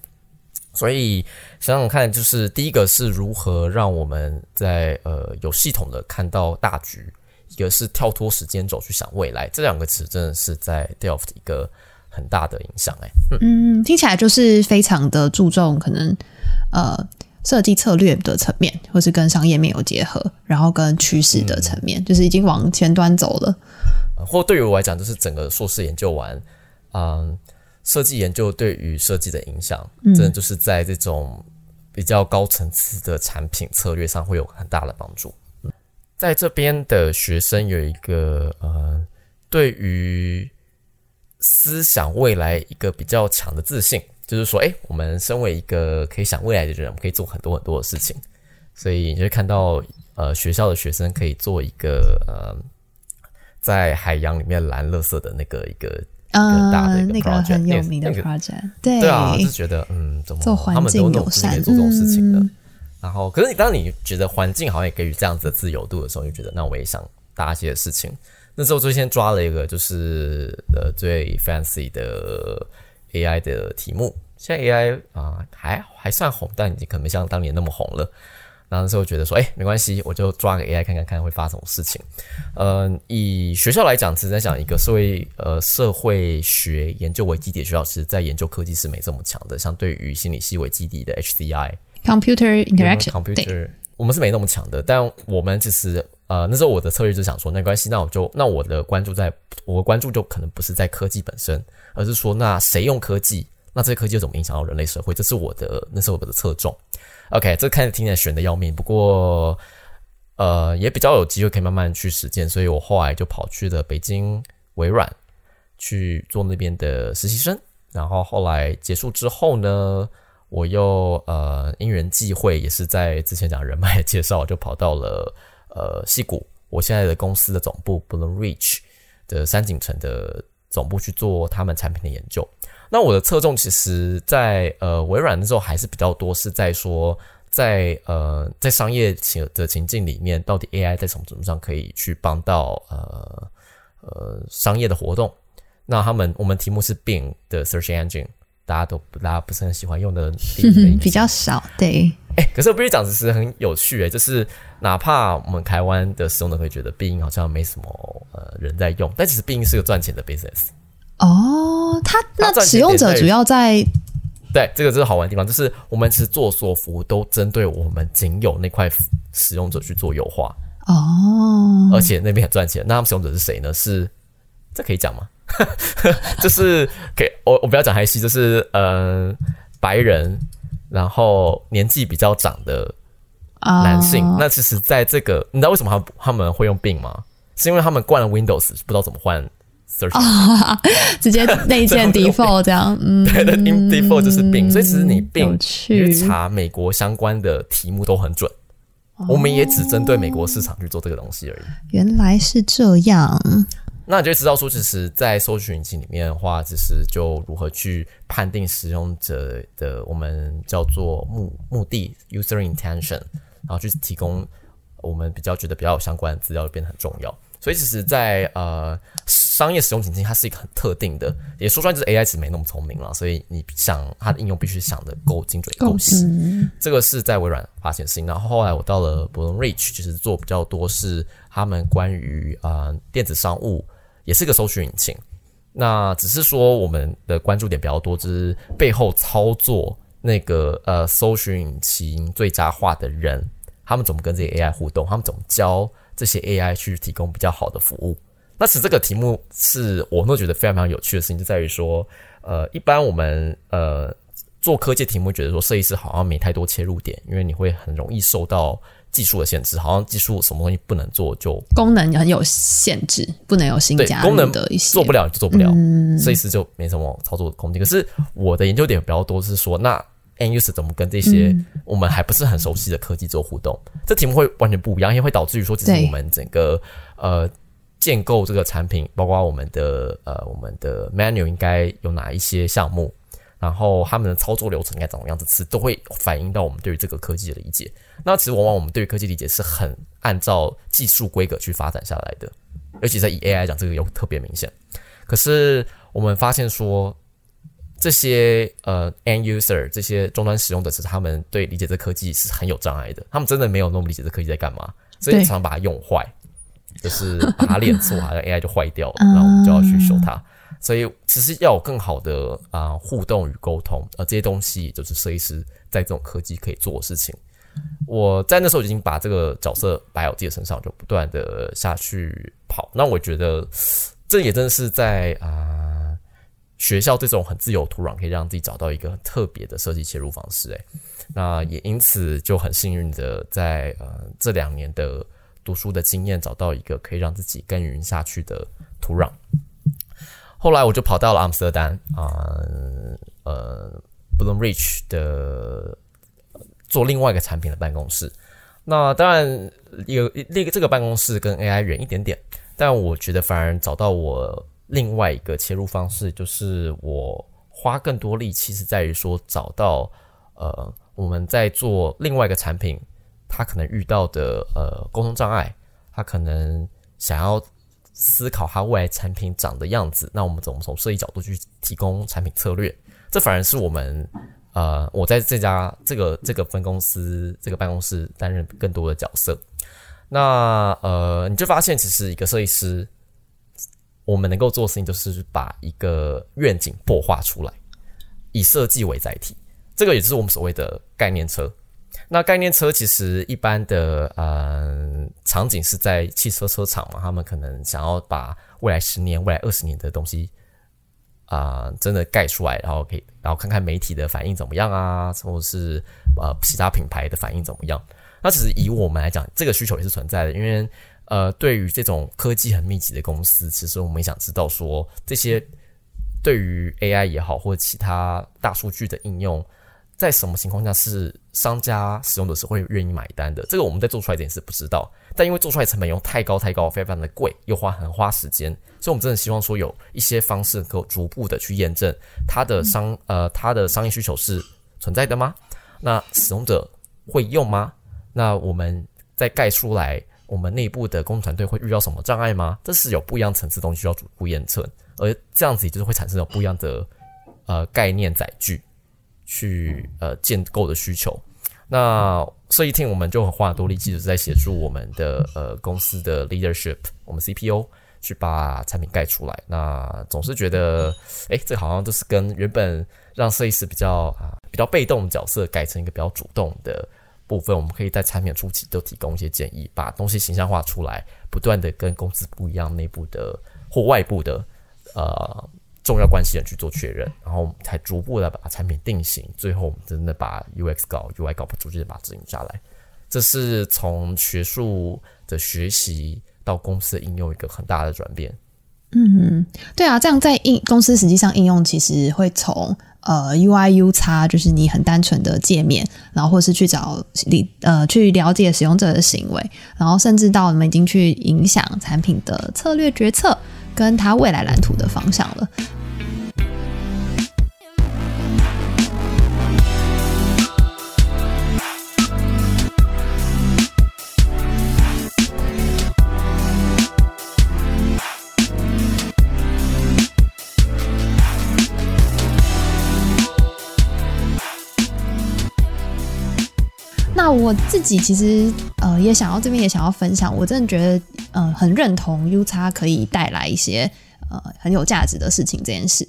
所以想想看，就是第一个是如何让我们在呃有系统的看到大局，一个是跳脱时间轴去想未来。这两个词真的是在 Delft 一个很大的影响。哎，嗯，听起来就是非常的注重可能呃。设计策略的层面，或是跟商业面有结合，然后跟趋势的层面，就是已经往前端走了。或对于我来讲，就是整个硕士研究完，嗯，设计研究对于设计的影响，真的就是在这种比较高层次的产品策略上会有很大的帮助。在这边的学生有一个呃，对于思想未来一个比较强的自信。就是说，哎，我们身为一个可以想未来的人，我们可以做很多很多的事情。所以你就会看到，呃，学校的学生可以做一个呃，在海洋里面蓝乐色的那个一个呃大的那个很有名的 project，对对啊，就觉得嗯，怎么做环境友善做这种事情的？然后，可是你当你觉得环境好像也给予这样子的自由度的时候，就觉得那我也想搭一些事情。那时候最先抓了一个就是呃最 fancy 的。AI 的题目，现在 AI 啊还还算红，但已经可能没像当年那么红了。那时候觉得说，哎，没关系，我就抓个 AI 看看看会发生什么事情。嗯，以学校来讲，其实在讲一个社会呃社会学研究为基底的学校，其实在研究科技是没这么强的。相对于心理系为基底的 HCI，Computer Interaction，我们是没那么强的。但我们其实呃那时候我的策略就想说，没关系，那我就那我的关注在，我关注就可能不是在科技本身。而是说，那谁用科技？那这些科技又怎么影响到人类社会？这是我的，那是我的侧重。OK，这看着听起来悬的要命，不过，呃，也比较有机会可以慢慢去实践。所以我后来就跑去了北京微软去做那边的实习生。然后后来结束之后呢，我又呃因缘际会，也是在之前讲人脉介绍，就跑到了呃西谷，我现在的公司的总部 Bloom Reach 的三井城的。总部去做他们产品的研究。那我的侧重其实，在呃微软的时候还是比较多，是在说在呃在商业情的情境里面，到底 AI 在什么程度上可以去帮到呃呃商业的活动。那他们我们题目是 Bing 的 Search Engine 大家都大家不是很喜欢用的比较少，对，哎、可是我必须讲，其实很有趣哎、就是哪怕我们台湾的使用者会觉得必应好像没什么呃人在用，但其实必应是个赚钱的 business。哦，它那使用者主要在对，这个就是好玩的地方，就是我们其实做所有服务都针对我们仅有那块使用者去做优化，哦，而且那边很赚钱。那他们使用者是谁呢？是这可以讲吗？就是给我我不要讲太细，就是呃白人，然后年纪比较长的男性。哦那其实在这个，你知道为什么他们他们会用 Bing 吗？是因为他们惯了 Windows，不知道怎么换 Search，、直接内建 default 这样，嗯，对的，in default 就是 Bing，所以其实你有 Bing 去查美国相关的题目都很准。我们也只针对美国市场去做这个东西而已。原来是这样，那你就会知道说，其实，在搜索引擎里面的话，其实就如何去判定使用者的我们叫做目目的 （user intention），然后去提供我们比较觉得比较有相关的资料，就变得很重要。所以，其实在，呃商业使用情境，它是一个很特定的，也说出来就是 AI 其实没那么聪明了，所以你想它的应用必须想的够精准、够细。这个是在微软发现的事情。然后后来我到了 b l o o m Reach，其实做比较多是他们关于呃电子商务，也是个搜寻引擎。那只是说我们的关注点比较多，就是背后操作那个呃搜寻引擎最佳化的人，他们怎么跟这些 AI 互动，他们怎么教这些 AI 去提供比较好的服务。那其实这个题目是我都觉得非常非常有趣的事情，就在于说，呃，一般我们呃做科技题目，觉得说设计师好像没太多切入点，因为你会很容易受到技术的限制，好像技术什么东西不能做就功能很有限制，不能有新对加功能的一些，做不了就做不了，设计师就没什么操作的空间。可是我的研究点比较多是说，那 end user 怎么跟这些我们还不是很熟悉的科技做互动？这题目会完全不一样，因为会导致于说，其实我们整个呃建构这个产品，包括我们的呃我们的 menu 应该有哪一些项目，然后他们的操作流程应该怎么样子，其实都会反映到我们对于这个科技的理解。那其实往往我们对于科技理解是很按照技术规格去发展下来的，尤其在以 AI 来讲，这个又特别明显。可是我们发现说，这些呃 end user 这些终端使用者，其实他们对理解这科技是很有障碍的，他们真的没有那么理解这科技在干嘛，所以对常常把它用坏，就是把它练错，好像 AI 就坏掉了，然后我们就要去修它。所以其实要有更好的啊、互动与沟通，呃，这些东西就是设计师在这种科技可以做的事情。我在那时候已经把这个角色摆在我自己的身上，就不断的下去跑。那我觉得这也真的是在啊、学校这种很自由土壤，可以让自己找到一个很特别的设计切入方式。诶，那也因此就很幸运的在呃这两年的读书的经验，找到一个可以让自己耕耘下去的土壤。后来我就跑到了阿姆斯特丹啊，呃 b l o o m Reach 的做另外一个产品的办公室。那当然，有那个这个办公室跟 AI 远一点点，但我觉得反而找到我另外一个切入方式，就是我花更多力气是在于说找到呃我们在做另外一个产品，它可能遇到的呃沟通障碍，它可能想要思考它未来产品长的样子，那我们怎么从设计角度去提供产品策略？这反而是我们呃，我在这家这个这个分公司这个办公室担任更多的角色。那呃，你就发现其实一个设计师，我们能够做的事情就是把一个愿景破画出来，以设计为载体。这个也就是我们所谓的概念车。那概念车其实一般的呃场景是在汽车车厂嘛，他们可能想要把未来十年、未来二十年的东西啊、真的盖出来，然后可以，然后看看媒体的反应怎么样啊，或者是呃其他品牌的反应怎么样。那其实以我们来讲，这个需求也是存在的，因为呃，对于这种科技很密集的公司，其实我们也想知道说这些对于 AI 也好，或者其他大数据的应用，在什么情况下是商家使用者是会愿意买单的？这个我们在做出来这件事不知道，但因为做出来成本又太高太高，非常非常的贵，又花很花时间，所以我们真的希望说有一些方式能够逐步的去验证它的商呃它的商业需求是存在的吗？那使用者会用吗？那我们再盖出来，我们内部的工程团队会遇到什么障碍吗？这是有不一样层次的东西需要逐步验证，而这样子也就是会产生有不一样的呃概念载具去呃建构的需求。那设计厅我们就花很多力气，就是在协助我们的呃公司的 leadership，我们 CPO 去把产品盖出来。那总是觉得，哎，这好像就是跟原本让设计师比较啊比较被动的角色，改成一个比较主动的部分。我们可以在产品初期都提供一些建议，把东西形象化出来，不断的跟公司不一样内部的或外部的呃。重要关系人去做确认，然后才逐步的把产品定型，最后我们真的把 UX 搞 UI 搞不逐渐把它执行下来。这是从学术的学习到公司的应用一个很大的转变。嗯，对啊，这样在应公司实际上应用，其实会从呃 UI U 叉，就是你很单纯的界面，然后或是去找你呃去了解使用者的行为，然后甚至到我们已经去影响产品的策略决策。跟他未来蓝图的方向了。我自己其实呃也想要这边也想要分享，我真的觉得嗯很认同 U 叉可以带来一些呃很有价值的事情这件事，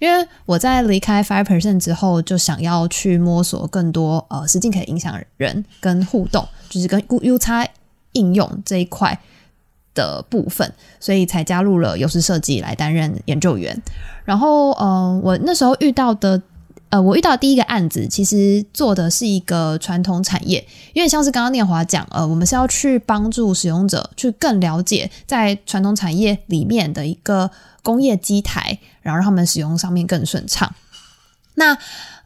因为我在离开 Five Percent 之后，就想要去摸索更多呃实际可以影响人跟互动，就是跟 U 叉应用这一块的部分，所以才加入了优势设计来担任研究员。然后呃我那时候遇到的。呃，我遇到第一个案子，其实做的是一个传统产业，因为像是刚刚念华讲，呃，我们是要去帮助使用者去更了解在传统产业里面的一个工业机台，然后让他们使用上面更顺畅。那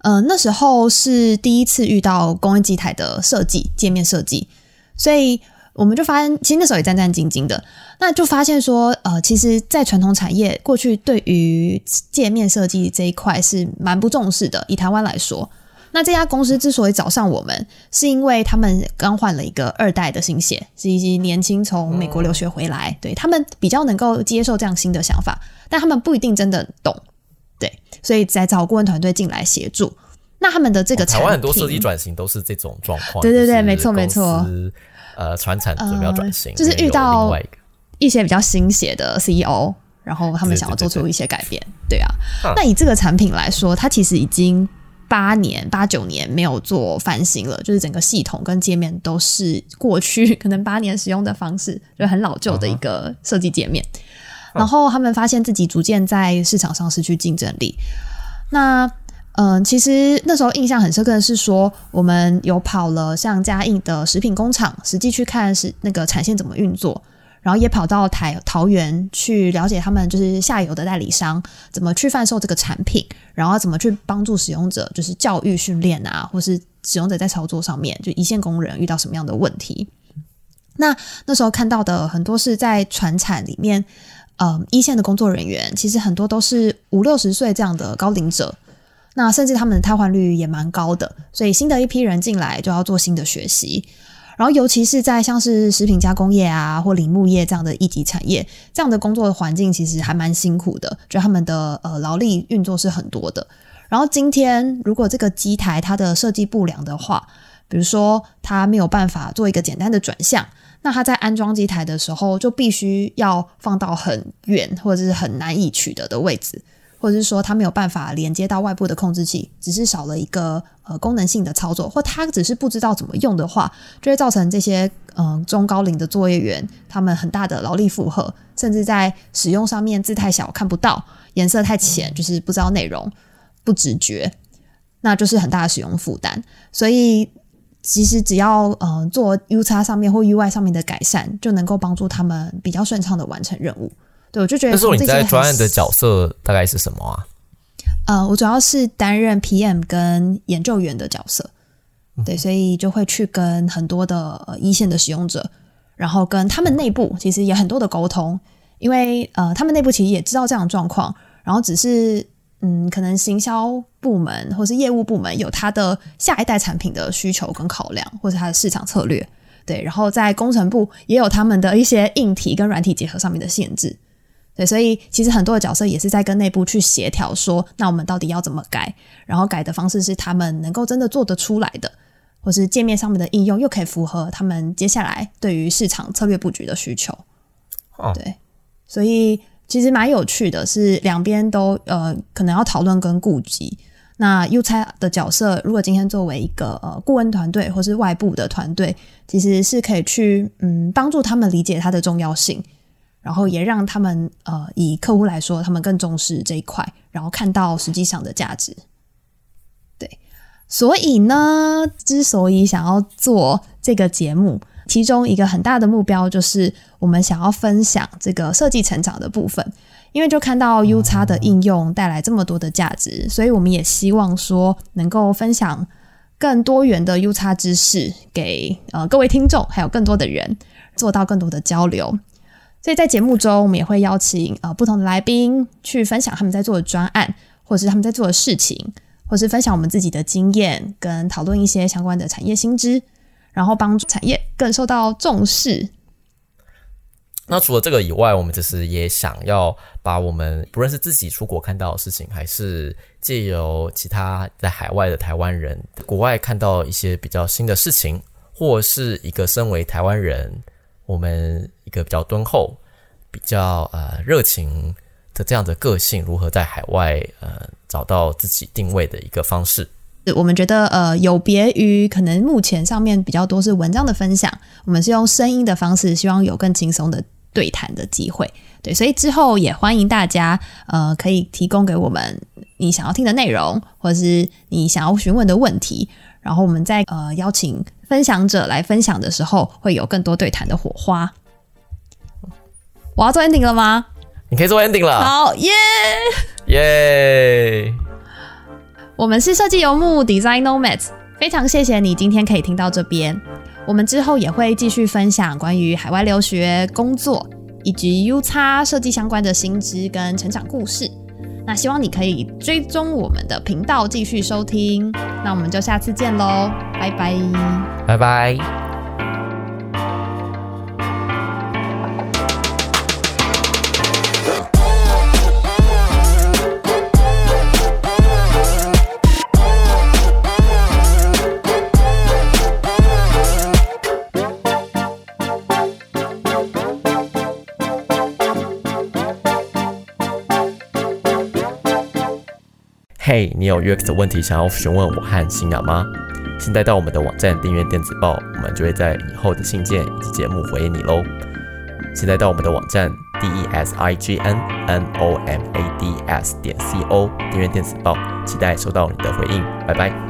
呃那时候是第一次遇到工业机台的设计界面设计，所以。我们就发现，其实那时候也战战兢兢的。那就发现说，呃，其实，在传统产业过去对于界面设计这一块是蛮不重视的。以台湾来说，那这家公司之所以找上我们，是因为他们刚换了一个二代的新血，是一些年轻从美国留学回来，对他们比较能够接受这样新的想法，但他们不一定真的懂，对，所以在找顾问团队进来协助。那他们的这个台湾很多设计转型都是这种状况，对对对，没错没错。呃，传产准备要转型，就是遇到一些比较新血的 CEO，然后他们想要做出一些改变，对啊。那以这个产品来说，它其实已经八年、八九年没有做翻新了，就是整个系统跟界面都是过去可能八年使用的方式，就很老旧的一个设计界面。然后他们发现自己逐渐在市场上失去竞争力。那嗯，其实那时候印象很深刻的是说，我们有跑了像嘉应的食品工厂，实际去看是那个产线怎么运作，然后也跑到台桃园去了解他们就是下游的代理商怎么去贩售这个产品，然后怎么去帮助使用者，就是教育训练啊，或是使用者在操作上面，就一线工人遇到什么样的问题。那那时候看到的很多是在船产里面，嗯，一线的工作人员其实很多都是五六十岁这样的高龄者。那甚至他们的瘫痪率也蛮高的，所以新的一批人进来就要做新的学习，然后尤其是在像是食品加工业啊或林木业这样的一级产业，这样的工作的环境其实还蛮辛苦的，就他们的呃劳力运作是很多的。然后今天如果这个机台它的设计不良的话，比如说它没有办法做一个简单的转向，那它在安装机台的时候就必须要放到很远或者是很难以取得的位置。或者是说它没有办法连接到外部的控制器，只是少了一个呃功能性的操作，或它只是不知道怎么用的话，就会造成这些嗯中高龄的作业员他们很大的劳力负荷，甚至在使用上面字太小看不到，颜色太浅就是不知道内容，不直觉，那就是很大的使用负担。所以其实只要嗯做 U 叉上面或 UI 上面的改善，就能够帮助他们比较顺畅的完成任务。对，我就觉得。那时候你在专案的角色大概是什么啊？呃，我主要是担任 PM 跟研究员的角色，对，所以就会去跟很多的一线的使用者，然后跟他们内部其实也很多的沟通，因为呃，他们内部其实也知道这样的状况，然后只是嗯，可能行销部门或是业务部门有他的下一代产品的需求跟考量，或者他的市场策略，对，然后在工程部也有他们的一些硬体跟软体结合上面的限制。对，所以其实很多的角色也是在跟内部去协调，说那我们到底要怎么改，然后改的方式是他们能够真的做得出来的，或是界面上面的应用又可以符合他们接下来对于市场策略布局的需求。哦，对，所以其实蛮有趣的，是两边都呃可能要讨论跟顾及。那 U 差的角色，如果今天作为一个呃顾问团队或是外部的团队，其实是可以去嗯帮助他们理解它的重要性。然后也让他们呃，以客户来说，他们更重视这一块，然后看到实际上的价值。对，所以呢，之所以想要做这个节目，其中一个很大的目标就是我们想要分享这个设计成长的部分，因为就看到 U 叉的应用带来这么多的价值，所以我们也希望说能够分享更多元的 U 叉知识给呃各位听众，还有更多的人，做到更多的交流。所以在节目中，我们也会邀请呃不同的来宾去分享他们在做的专案，或者是他们在做的事情，或是分享我们自己的经验，跟讨论一些相关的产业新知，然后帮助产业更受到重视。那除了这个以外，我们就是也想要把我们不论是自己出国看到的事情，还是借由其他在海外的台湾人国外看到一些比较新的事情，或是一个身为台湾人。我们一个比较敦厚、比较呃热情的这样的个性，如何在海外呃找到自己定位的一个方式？我们觉得呃有别于可能目前上面比较多是文章的分享，我们是用声音的方式，希望有更轻松的对谈的机会。对，所以之后也欢迎大家呃可以提供给我们你想要听的内容，或者是你想要询问的问题。然后我们再呃邀请分享者来分享的时候，会有更多对谈的火花。我要做 ending 了吗？你可以做 ending 了。好耶耶！我们是设计游牧 Design Nomads，非常谢谢你今天可以听到这边。我们之后也会继续分享关于海外留学、工作以及 U 叉设计相关的新知跟成长故事。那希望你可以追踪我们的频道，继续收听。那我们就下次见喽，拜拜，拜拜。嘿，你有约克的问题想要询问我和新雅吗？现在到我们的网站订阅电子报，我们就会在以后的信件以及节目回应你喽。现在到我们的网站 d e s i g n n o m a d s 点 c o 订阅电子报，期待收到你的回应。拜拜。